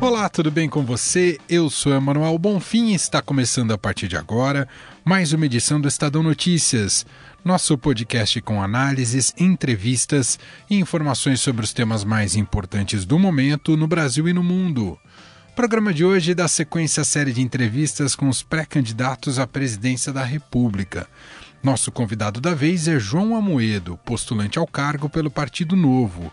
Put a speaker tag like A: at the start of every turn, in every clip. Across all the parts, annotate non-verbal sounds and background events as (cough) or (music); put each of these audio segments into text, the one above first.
A: Olá, tudo bem com você? Eu sou Emanuel Bonfim e está começando a partir de agora mais uma edição do Estadão Notícias nosso podcast com análises, entrevistas e informações sobre os temas mais importantes do momento no Brasil e no mundo. O programa de hoje dá sequência à série de entrevistas com os pré-candidatos à presidência da República. Nosso convidado da vez é João Amoedo, postulante ao cargo pelo Partido Novo.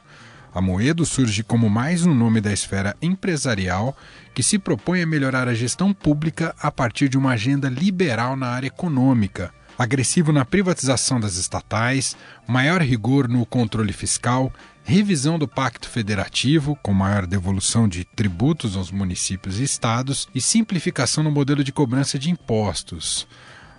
A: Amoedo surge como mais um nome da esfera empresarial que se propõe a melhorar a gestão pública a partir de uma agenda liberal na área econômica agressivo na privatização das estatais, maior rigor no controle fiscal, revisão do Pacto Federativo, com maior devolução de tributos aos municípios e estados, e simplificação no modelo de cobrança de impostos.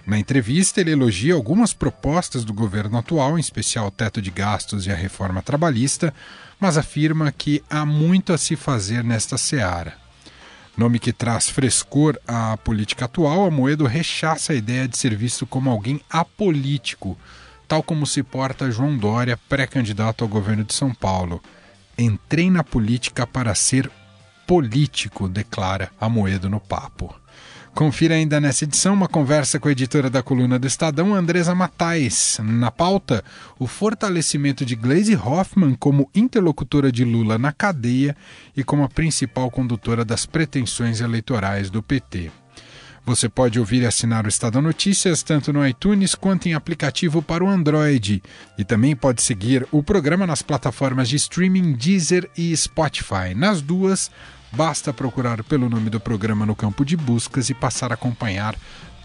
A: Na entrevista, ele elogia algumas propostas do governo atual, em especial o teto de gastos e a reforma trabalhista, mas afirma que há muito a se fazer nesta seara. Nome que traz frescor à política atual, Amoedo rechaça a ideia de ser visto como alguém apolítico, tal como se porta João Dória, pré-candidato ao governo de São Paulo. Entrei na política para ser político, declara Amoedo no papo. Confira ainda nessa edição uma conversa com a editora da coluna do Estadão, Andresa Matais. Na pauta, o fortalecimento de Glaze Hoffman como interlocutora de Lula na cadeia e como a principal condutora das pretensões eleitorais do PT. Você pode ouvir e assinar o Estadão Notícias tanto no iTunes quanto em aplicativo para o Android. E também pode seguir o programa nas plataformas de streaming Deezer e Spotify. Nas duas, Basta procurar pelo nome do programa no campo de buscas e passar a acompanhar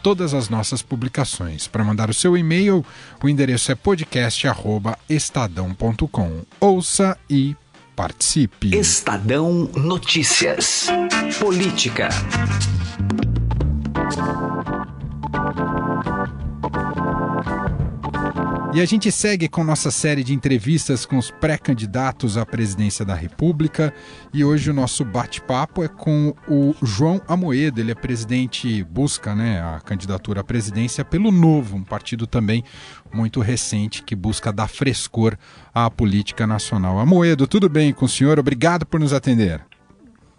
A: todas as nossas publicações. Para mandar o seu e-mail, o endereço é podcast@estadão.com. Ouça e participe.
B: Estadão Notícias. Política.
A: E a gente segue com nossa série de entrevistas com os pré-candidatos à presidência da República. E hoje o nosso bate-papo é com o João Amoedo. Ele é presidente, busca né, a candidatura à presidência pelo Novo, um partido também muito recente que busca dar frescor à política nacional. Amoedo, tudo bem com o senhor? Obrigado por nos atender.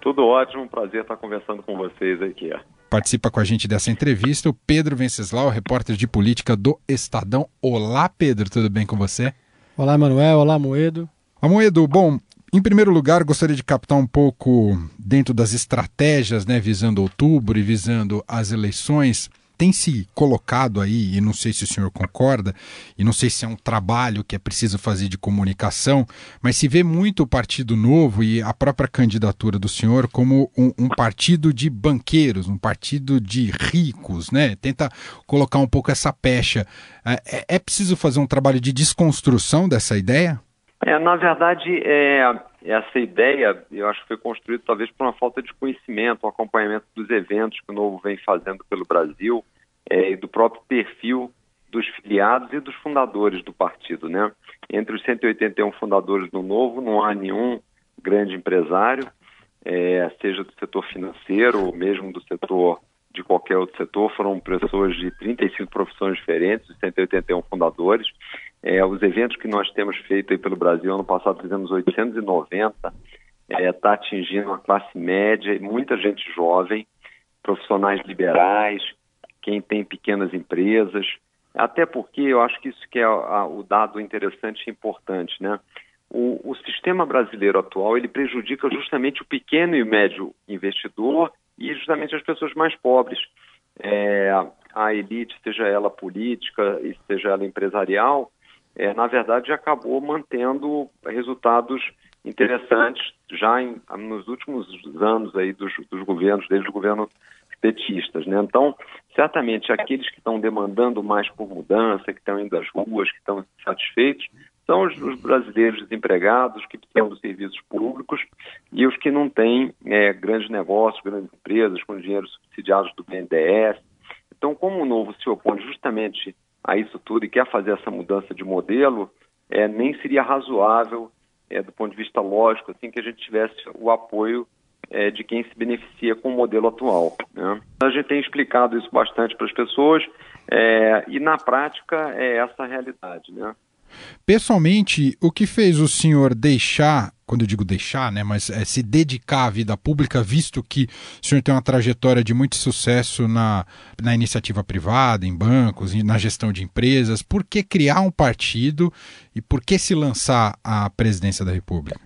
C: Tudo ótimo, prazer estar conversando com vocês aqui.
A: Participa com a gente dessa entrevista o Pedro Venceslau, repórter de política do Estadão. Olá, Pedro, tudo bem com você?
D: Olá, Manuel. Olá, Moedo.
A: Moedo, bom, em primeiro lugar, gostaria de captar um pouco dentro das estratégias, né, visando outubro e visando as eleições tem se colocado aí, e não sei se o senhor concorda, e não sei se é um trabalho que é preciso fazer de comunicação, mas se vê muito o Partido Novo e a própria candidatura do senhor como um, um partido de banqueiros, um partido de ricos, né? Tenta colocar um pouco essa pecha. É, é, é preciso fazer um trabalho de desconstrução dessa ideia?
C: É, na verdade, é, essa ideia, eu acho que foi construída talvez por uma falta de conhecimento, um acompanhamento dos eventos que o Novo vem fazendo pelo Brasil é, e do próprio perfil dos filiados e dos fundadores do partido, né? Entre os 181 fundadores do Novo, não há nenhum grande empresário, é, seja do setor financeiro ou mesmo do setor de qualquer outro setor, foram pessoas de 35 profissões diferentes, os 181 fundadores. É, os eventos que nós temos feito aí pelo Brasil, ano passado fizemos 890, está é, tá atingindo a classe média muita gente jovem, profissionais liberais, quem tem pequenas empresas, até porque eu acho que isso que é a, o dado interessante e importante, né? O, o sistema brasileiro atual ele prejudica justamente o pequeno e médio investidor e justamente as pessoas mais pobres. É, a elite, seja ela política seja ela empresarial, é, na verdade acabou mantendo resultados interessantes já em, nos últimos anos aí dos, dos governos, desde o governo petistas. Né? Então, certamente aqueles que estão demandando mais por mudança, que estão indo às ruas, que estão satisfeitos, são os, os, brasileiros desempregados que precisam dos serviços públicos e os que não têm é, grandes negócios, grandes empresas com dinheiro subsidiados do BNDES. Então, como o novo se opõe justamente a isso tudo e quer fazer essa mudança de modelo, é, nem seria razoável é, do ponto de vista lógico, assim, que a gente tivesse o apoio é, de quem se beneficia com o modelo atual. Né? A gente tem explicado isso bastante para as pessoas é, e, na prática, é essa a realidade. Né?
A: Pessoalmente, o que fez o senhor deixar, quando eu digo deixar, né, mas é, se dedicar à vida pública, visto que o senhor tem uma trajetória de muito sucesso na, na iniciativa privada, em bancos, na gestão de empresas, por que criar um partido e por que se lançar à presidência da República?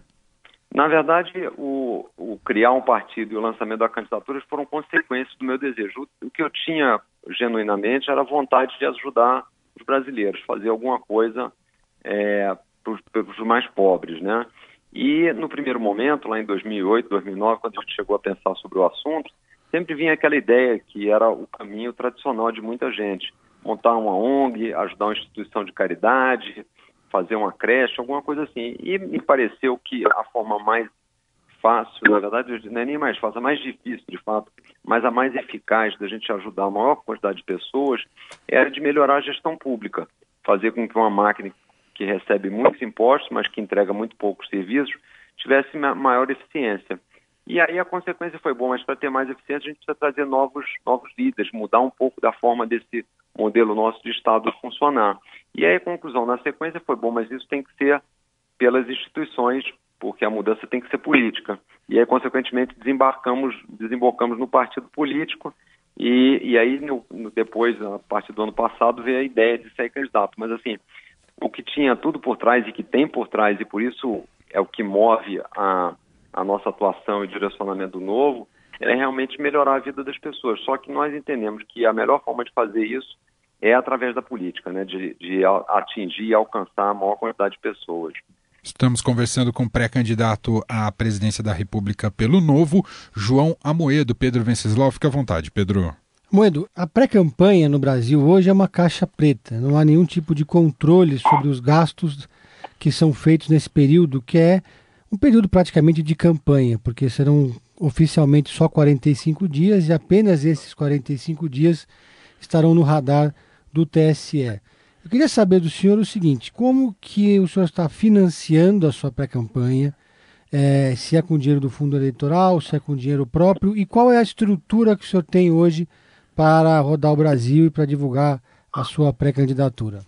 C: Na verdade, o, o, criar um partido e o lançamento da candidatura foram consequências do meu desejo. O que eu tinha genuinamente era vontade de ajudar os brasileiros, fazer alguma coisa é, para os mais pobres, né? E no primeiro momento, lá em 2008, 2009, quando a gente chegou a pensar sobre o assunto, sempre vinha aquela ideia que era o caminho tradicional de muita gente, montar uma ONG, ajudar uma instituição de caridade, fazer uma creche, alguma coisa assim. E me pareceu que a forma mais fácil, na verdade, não é nem mais fácil, é mais difícil, de fato, mas a mais eficaz da gente ajudar a maior quantidade de pessoas era de melhorar a gestão pública, fazer com que uma máquina que recebe muitos impostos, mas que entrega muito poucos serviços, tivesse maior eficiência. E aí a consequência foi boa, mas para ter mais eficiência a gente precisa trazer novos, novos líderes, mudar um pouco da forma desse modelo nosso de Estado funcionar. E aí a conclusão na sequência foi bom, mas isso tem que ser pelas instituições, porque a mudança tem que ser política. E aí, consequentemente, desembarcamos, desembocamos no partido político e, e aí, no, no, depois, a partir do ano passado, veio a ideia de sair candidato. Mas, assim, o que tinha tudo por trás e que tem por trás, e por isso é o que move a, a nossa atuação e direcionamento novo, é realmente melhorar a vida das pessoas. Só que nós entendemos que a melhor forma de fazer isso é através da política, né? de, de atingir e alcançar a maior quantidade de pessoas.
A: Estamos conversando com o pré-candidato à presidência da República pelo Novo, João Amoedo. Pedro Venceslau, fica à vontade, Pedro.
D: Moedo, a pré-campanha no Brasil hoje é uma caixa preta. Não há nenhum tipo de controle sobre os gastos que são feitos nesse período, que é um período praticamente de campanha, porque serão oficialmente só 45 dias e apenas esses 45 dias estarão no radar do TSE. Eu queria saber do senhor o seguinte: como que o senhor está financiando a sua pré-campanha? É, se é com dinheiro do fundo eleitoral, se é com dinheiro próprio, e qual é a estrutura que o senhor tem hoje para rodar o Brasil e para divulgar a sua pré-candidatura.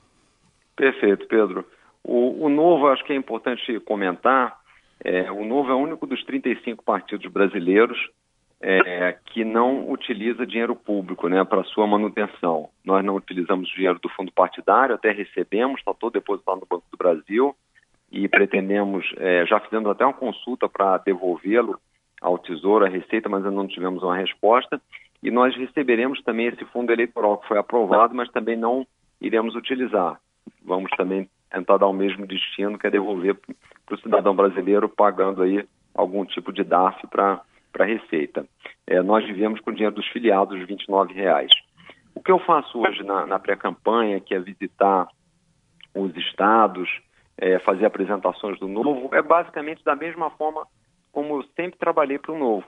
C: Perfeito, Pedro. O, o, Novo, acho que é importante comentar, é, o Novo é o único dos 35 partidos brasileiros é, que não utiliza dinheiro público né, para sua manutenção. Nós não utilizamos dinheiro do fundo partidário, até recebemos, está todo depositado no Banco do Brasil e pretendemos, é, já fizemos até uma consulta para devolvê-lo ao Tesouro, à Receita, mas ainda não tivemos uma resposta e nós receberemos também esse fundo eleitoral que foi aprovado, mas também não iremos utilizar. Vamos também tentar dar o mesmo destino, que é devolver para o cidadão brasileiro pagando aí algum tipo de DAF para a Receita. É, nós vivemos com o dinheiro dos filiados, 29 reais. O que eu faço hoje na, na pré-campanha, que é visitar os estados, é, fazer apresentações do Novo, é basicamente da mesma forma como eu sempre trabalhei para o Novo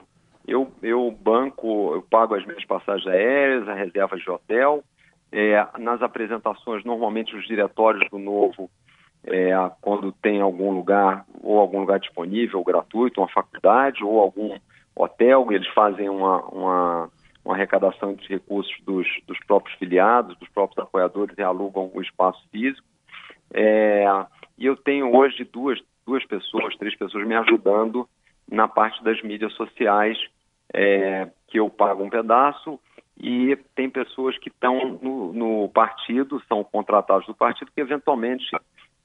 C: eu, eu banco, eu pago as minhas passagens aéreas, as reservas de hotel. É, nas apresentações, normalmente os diretórios do Novo, é, quando tem algum lugar, ou algum lugar disponível, gratuito, uma faculdade, ou algum hotel, eles fazem uma, uma, uma arrecadação de recursos dos, dos próprios filiados, dos próprios apoiadores e alugam o espaço físico. É, e eu tenho hoje duas, duas pessoas, três pessoas me ajudando na parte das mídias sociais, é, que eu pago um pedaço, e tem pessoas que estão no, no, partido, são contratados do partido, que eventualmente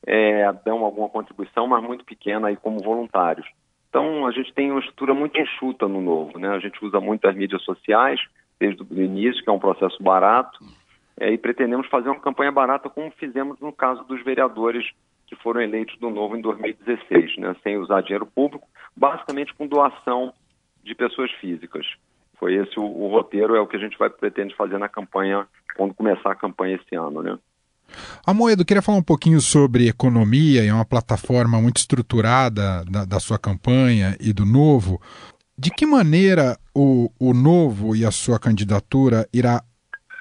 C: é, dão alguma contribuição, mas muito pequena, aí como voluntários. Então, a gente tem uma estrutura muito enxuta no novo, né? A gente usa muito as mídias sociais, desde o início, que é um processo barato, é, e pretendemos fazer uma campanha barata, como fizemos no caso dos vereadores que foram eleitos do Novo em 2016, né, sem usar dinheiro público, basicamente com doação de pessoas físicas. Foi esse o, o, roteiro, é o que a gente vai pretende fazer na campanha, quando começar a campanha esse ano, né?
A: Amoedo, queria falar um pouquinho sobre economia, é uma plataforma muito estruturada da, da sua campanha e do Novo. De que maneira o, o Novo e a sua candidatura irá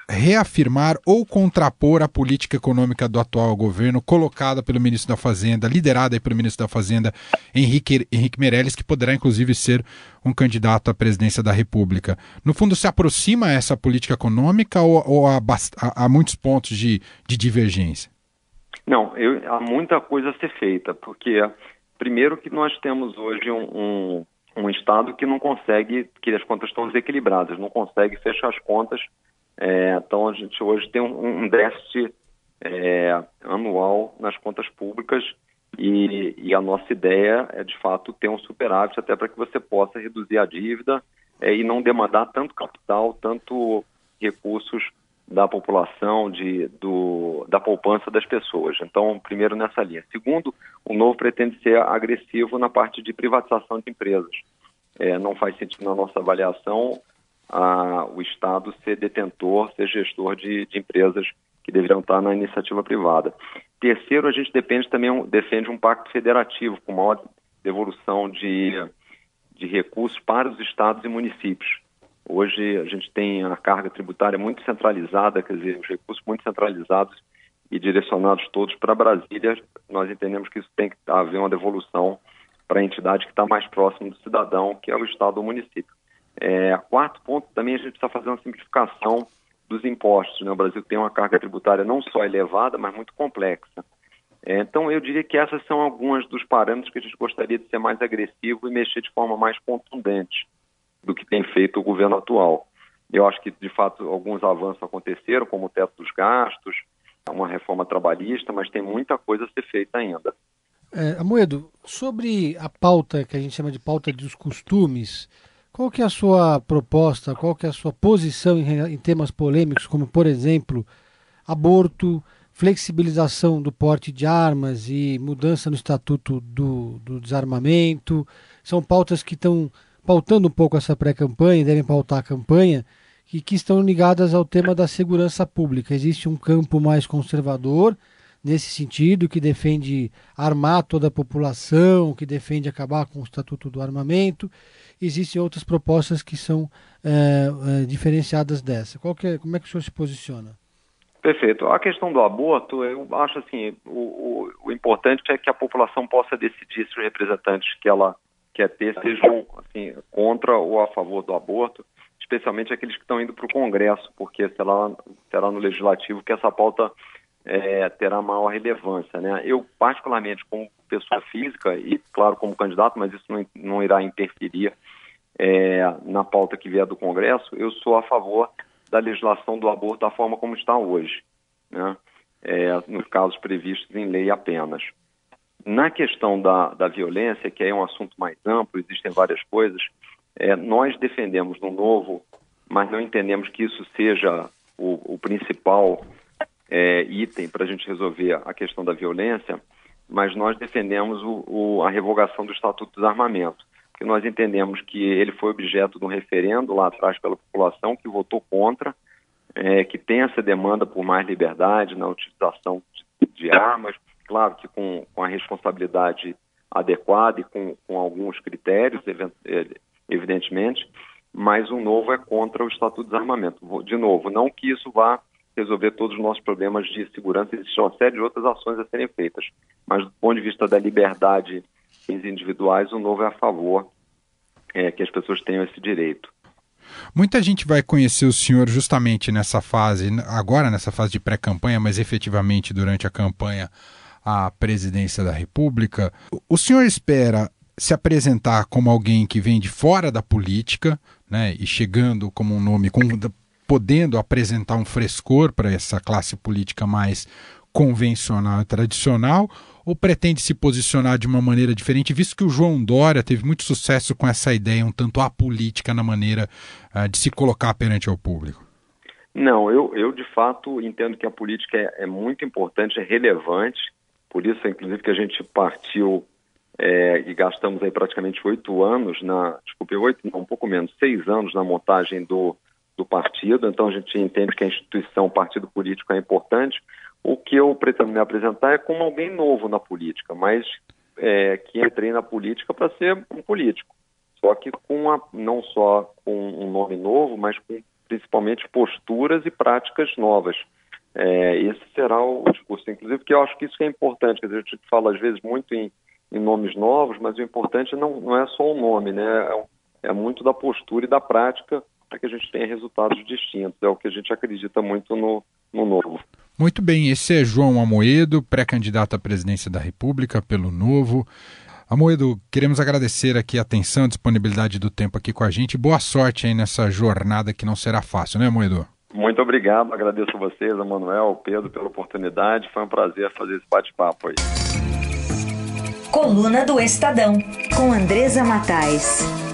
A: reafirmar ou contrapor a política econômica do atual governo, colocada pelo ministro da Fazenda, liderada pelo ministro da Fazenda, Henrique, Henrique Meirelles, que poderá inclusive ser um candidato à presidência da República. No fundo, se aproxima essa política econômica ou, ou há, há, muitos pontos de, de divergência?
C: Não, eu, há muita coisa a ser feita, porque primeiro que nós temos hoje um, um um Estado que não consegue, que as contas estão desequilibradas, não consegue fechar as contas. É, então a gente hoje tem um, um déficit é, anual nas contas públicas e, e, a nossa ideia é de fato ter um superávit até para que você possa reduzir a dívida é, e não demandar tanto capital, tanto recursos da população, de, do, da poupança das pessoas. Então, primeiro nessa linha. Segundo, o novo pretende ser agressivo na parte de privatização de empresas. É, não faz sentido na nossa avaliação a, o Estado ser detentor, ser gestor de, de, empresas que deveriam estar na iniciativa privada. Terceiro, a gente depende também, defende um pacto federativo com maior devolução de, de recursos para os estados e municípios. Hoje a gente tem a carga tributária muito centralizada, quer dizer, os recursos muito centralizados e direcionados todos para Brasília. Nós entendemos que isso tem que haver uma devolução para a entidade que está mais próxima do cidadão, que é o Estado ou município. É, quarto ponto, também a gente precisa fazer uma simplificação dos impostos. Né? O Brasil tem uma carga tributária não só elevada, mas muito complexa. É, então, eu diria que essas são algumas dos parâmetros que a gente gostaria de ser mais agressivo e mexer de forma mais contundente do que tem feito o governo atual. Eu acho que, de fato, alguns avanços aconteceram, como o teto dos gastos, uma reforma trabalhista, mas tem muita coisa a ser feita ainda.
D: É, Amoedo, sobre a pauta que a gente chama de pauta dos costumes, qual que é a sua proposta, qual que é a sua posição em, em temas polêmicos, como, por exemplo, aborto, flexibilização do porte de armas e mudança no estatuto do, do desarmamento? São pautas que estão pautando um pouco essa pré-campanha, devem pautar a campanha, e que estão ligadas ao tema da segurança pública. Existe um campo mais conservador nesse sentido, que defende armar toda a população, que defende acabar com o Estatuto do Armamento. Existem outras propostas que são é, é, diferenciadas dessa. É, como é que o senhor se posiciona?
C: Perfeito. A questão do aborto, eu acho assim, o, o, o importante é que a população possa decidir se os representantes que ela quer ter sejam assim, contra ou a favor do aborto, especialmente aqueles que estão indo para o Congresso, porque será, será no Legislativo que essa pauta é, terá maior relevância. Né? Eu, particularmente, como pessoa física, e claro, como candidato, mas isso não, não irá interferir é, na pauta que vier do Congresso, eu sou a favor da legislação do aborto da forma como está hoje, né? É, nos casos previstos em lei apenas. Na questão da, da violência, que é um assunto mais amplo, existem várias coisas, é, nós defendemos no novo, mas não entendemos que isso seja o, o principal é, item para a gente resolver a questão da violência, mas nós defendemos o, o, a revogação do Estatuto dos Armamentos, porque nós entendemos que ele foi objeto de um referendo lá atrás pela população que votou contra, é, que tem essa demanda por mais liberdade na utilização de, de armas, claro que com, com a responsabilidade adequada e com, com alguns critérios, é, evidentemente, mas o novo é contra o Estatuto de Desarmamento. De novo, não que isso vá resolver todos os nossos problemas de segurança, existe uma série de outras ações a serem feitas, mas do ponto de vista da liberdade individuais, o novo é a favor é, que as pessoas tenham esse direito.
A: Muita gente vai conhecer o senhor justamente nessa fase, agora nessa fase de pré-campanha, mas efetivamente durante a campanha à presidência da República. O senhor espera se apresentar como alguém que vem de fora da política, né, e chegando como um nome, com, podendo apresentar um frescor para essa classe política mais convencional e tradicional, ou pretende se posicionar de uma maneira diferente, visto que o João Dória teve muito sucesso com essa ideia um tanto apolítica na maneira uh, de se colocar perante ao público?
C: Não, eu, eu de fato entendo que a política é, é muito importante, é relevante, por isso, inclusive, que a gente partiu é, e gastamos aí praticamente oito anos na, desculpe, oito, não, um pouco menos, seis anos na montagem do, do partido. Então a gente entende que a instituição, o partido político é importante. O que eu pretendo me apresentar é como alguém novo na política, mas é, que entrei na política para ser um político. Só que com a, não só com um nome novo, mas com principalmente posturas e práticas novas. É, esse será o discurso, inclusive, porque eu acho que isso é importante. Quer dizer, a gente fala às vezes muito em, em nomes novos, mas o importante não, não é só o nome, né? É, é muito da postura e da prática para que a gente tenha resultados distintos. É o que a gente acredita muito no, no novo.
A: Muito bem, esse é João Amoedo, pré-candidato à presidência da República pelo Novo. Amoedo, queremos agradecer aqui a atenção, a disponibilidade do tempo aqui com a gente. Boa sorte aí nessa jornada que não será fácil, né, Amoedo?
C: Muito obrigado, agradeço a vocês, a Manuel, ao Pedro, pela oportunidade. Foi um prazer fazer esse bate-papo aí.
E: Coluna do Estadão, com Andresa Matais.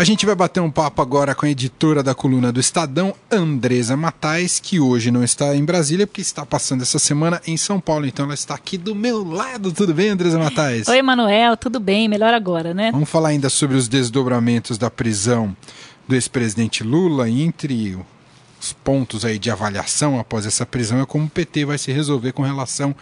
A: A gente vai bater um papo agora com a editora da coluna do Estadão, Andresa Matais, que hoje não está em Brasília, porque está passando essa semana em São Paulo. Então ela está aqui do meu lado. Tudo bem, Andresa Matais?
F: Oi, Manuel, tudo bem? Melhor agora, né?
A: Vamos falar ainda sobre os desdobramentos da prisão do ex-presidente Lula, entre os pontos aí de avaliação após essa prisão é como o PT vai se resolver com relação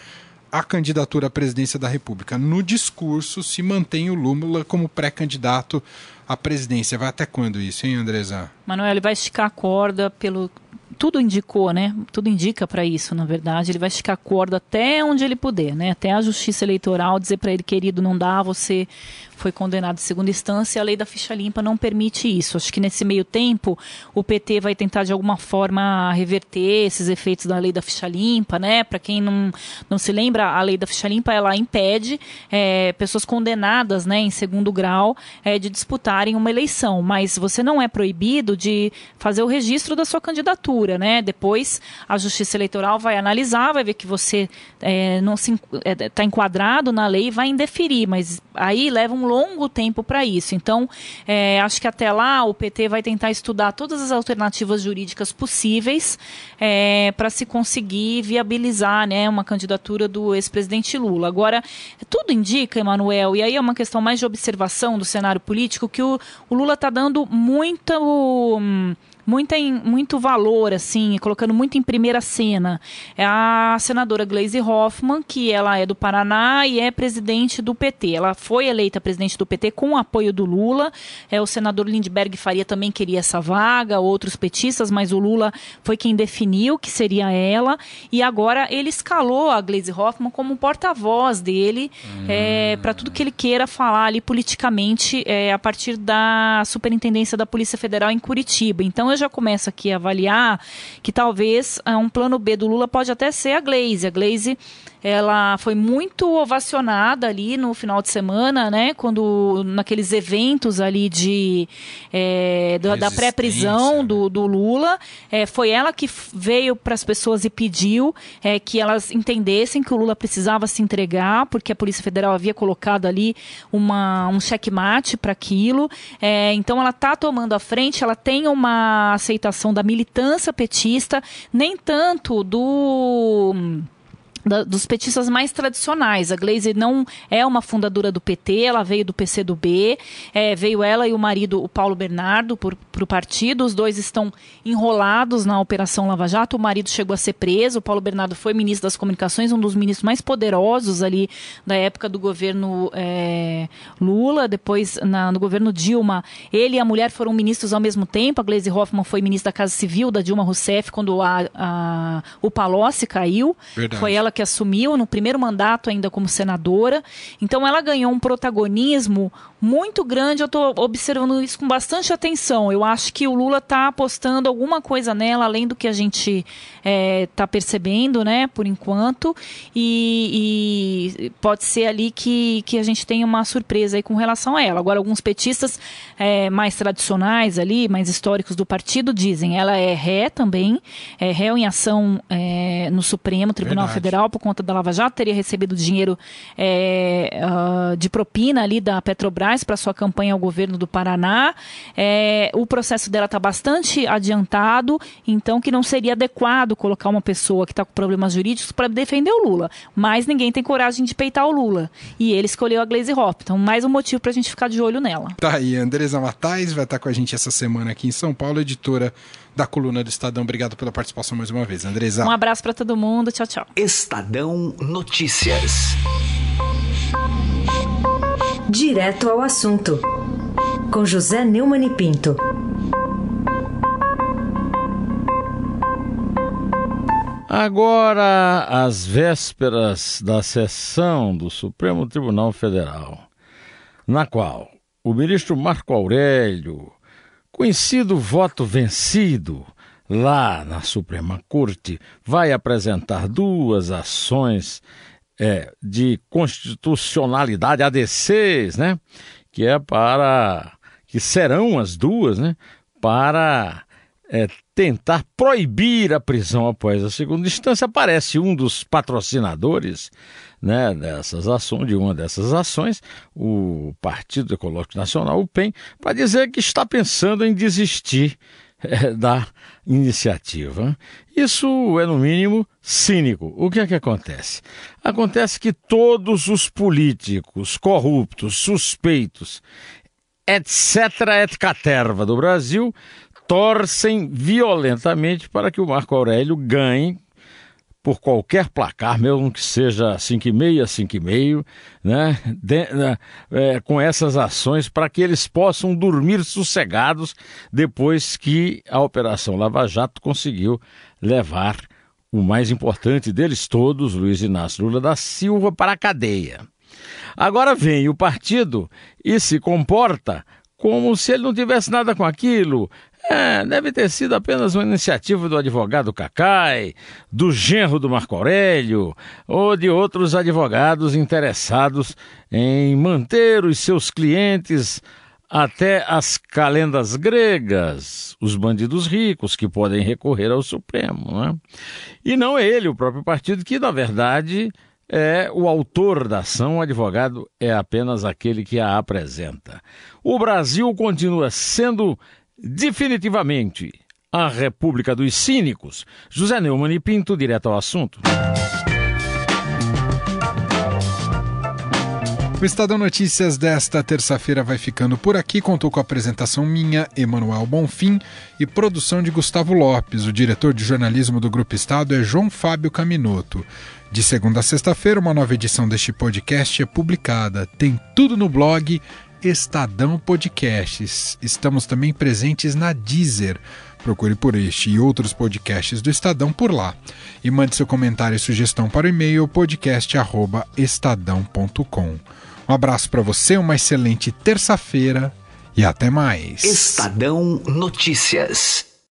A: à candidatura à presidência da República. No discurso se mantém o Lula como pré-candidato a presidência. Vai até quando isso, hein, Andresa?
F: Manuel, ele vai esticar a corda pelo. Tudo indicou, né? Tudo indica para isso, na verdade. Ele vai esticar a corda até onde ele puder, né? Até a justiça eleitoral dizer para ele, querido, não dá, você foi condenado em segunda instância, a lei da ficha limpa não permite isso. Acho que nesse meio tempo o PT vai tentar de alguma forma reverter esses efeitos da lei da ficha limpa, né? Para quem não, não se lembra, a lei da ficha limpa ela impede é, pessoas condenadas, né, em segundo grau, é, de disputarem uma eleição, mas você não é proibido de fazer o registro da sua candidatura, né? Depois a Justiça Eleitoral vai analisar, vai ver que você é, não está é, tá enquadrado na lei vai indeferir, mas aí leva um longo tempo para isso. Então, é, acho que até lá o PT vai tentar estudar todas as alternativas jurídicas possíveis é, para se conseguir viabilizar né, uma candidatura do ex-presidente Lula. Agora, tudo indica, Emanuel, e aí é uma questão mais de observação do cenário político, que o, o Lula está dando muito. Muita em, muito valor, assim, colocando muito em primeira cena. É a senadora Gleisi Hoffmann, que ela é do Paraná e é presidente do PT. Ela foi eleita presidente do PT com o apoio do Lula. É, o senador Lindbergh Faria também queria essa vaga, outros petistas, mas o Lula foi quem definiu que seria ela. E agora ele escalou a Gleisi Hoffmann como porta-voz dele hum. é, para tudo que ele queira falar ali politicamente é, a partir da Superintendência da Polícia Federal em Curitiba. Então eu já começo aqui a avaliar que talvez é, um plano B do Lula pode até ser a Glaze. A Glaze ela foi muito ovacionada ali no final de semana, né? Quando naqueles eventos ali de é, da, da pré-prisão né? do, do Lula, é, foi ela que veio para as pessoas e pediu é, que elas entendessem que o Lula precisava se entregar, porque a Polícia Federal havia colocado ali uma, um checkmate para aquilo. Então ela está tomando a frente, ela tem uma aceitação da militância petista, nem tanto do da, dos petistas mais tradicionais. A Glaze não é uma fundadora do PT, ela veio do PCdoB, é, veio ela e o marido, o Paulo Bernardo, para o partido. Os dois estão enrolados na Operação Lava Jato. O marido chegou a ser preso. O Paulo Bernardo foi ministro das Comunicações, um dos ministros mais poderosos ali da época do governo é, Lula. Depois, na, no governo Dilma, ele e a mulher foram ministros ao mesmo tempo. A Glaze Hoffmann foi ministra da Casa Civil da Dilma Rousseff quando a, a, o Palocci caiu. Verdade. Foi ela que assumiu no primeiro mandato ainda como senadora. Então ela ganhou um protagonismo muito grande. Eu estou observando isso com bastante atenção. Eu acho que o Lula está apostando alguma coisa nela, além do que a gente está é, tá percebendo, né, por enquanto. E, e, pode ser ali que, que a gente tenha uma surpresa aí com relação a ela. Agora, alguns petistas é, mais tradicionais ali, mais históricos do partido, dizem ela é ré também, é réu em ação é, no Supremo Tribunal Verdade. Federal por conta da Lava Jato, teria recebido dinheiro é, uh, de propina ali da Petrobras para sua campanha ao governo do Paraná. É, o processo dela está bastante adiantado, então que não seria adequado colocar uma pessoa que está com problemas jurídicos para defender o Lula. Mas ninguém tem coragem de peitar o Lula. E ele escolheu a Glaze Hop. Então, mais um motivo para a gente ficar de olho nela.
A: Tá aí, Andresa Matais vai estar com a gente essa semana aqui em São Paulo, editora da coluna do Estadão. Obrigado pela participação mais uma vez, Andresa.
F: Um abraço para todo mundo. Tchau, tchau.
B: Estadão Notícias.
E: Direto ao assunto. com José Neumann e Pinto.
G: Agora, às vésperas da sessão do Supremo Tribunal Federal, na qual o ministro Marco Aurélio, conhecido voto vencido lá na Suprema Corte, vai apresentar duas ações é, de constitucionalidade ADCs, né? Que é para que serão as duas, né? Para é, tentar proibir a prisão após a segunda instância. Aparece um dos patrocinadores né, dessas ações, de uma dessas ações, o Partido Ecológico Nacional, o PEN, para dizer que está pensando em desistir é, (laughs) da iniciativa. Isso é, no mínimo, cínico. O que é que acontece? Acontece que todos os políticos corruptos, suspeitos, etc., et caterva do Brasil torcem violentamente para que o Marco Aurélio ganhe por qualquer placar, mesmo que seja 5,5 a 5,5, né? De, né? É, com essas ações para que eles possam dormir sossegados depois que a Operação Lava Jato conseguiu levar o mais importante deles todos, Luiz Inácio Lula da Silva, para a cadeia. Agora vem o partido e se comporta como se ele não tivesse nada com aquilo, é, deve ter sido apenas uma iniciativa do advogado Cacai, do genro do Marco Aurélio ou de outros advogados interessados em manter os seus clientes até as calendas gregas, os bandidos ricos que podem recorrer ao Supremo. Né? E não ele, o próprio partido, que na verdade é o autor da ação, o advogado é apenas aquele que a apresenta. O Brasil continua sendo definitivamente a República dos Cínicos. José Neumann e Pinto, direto ao assunto.
A: O Estadão Notícias desta terça-feira vai ficando por aqui. Contou com a apresentação minha, Emanuel Bonfim, e produção de Gustavo Lopes. O diretor de jornalismo do Grupo Estado é João Fábio Caminoto. De segunda a sexta-feira, uma nova edição deste podcast é publicada. Tem tudo no blog Estadão Podcasts. Estamos também presentes na Deezer. Procure por este e outros podcasts do Estadão por lá. E mande seu comentário e sugestão para o e-mail podcast@estadão.com. Um abraço para você, uma excelente terça-feira e até mais.
B: Estadão Notícias.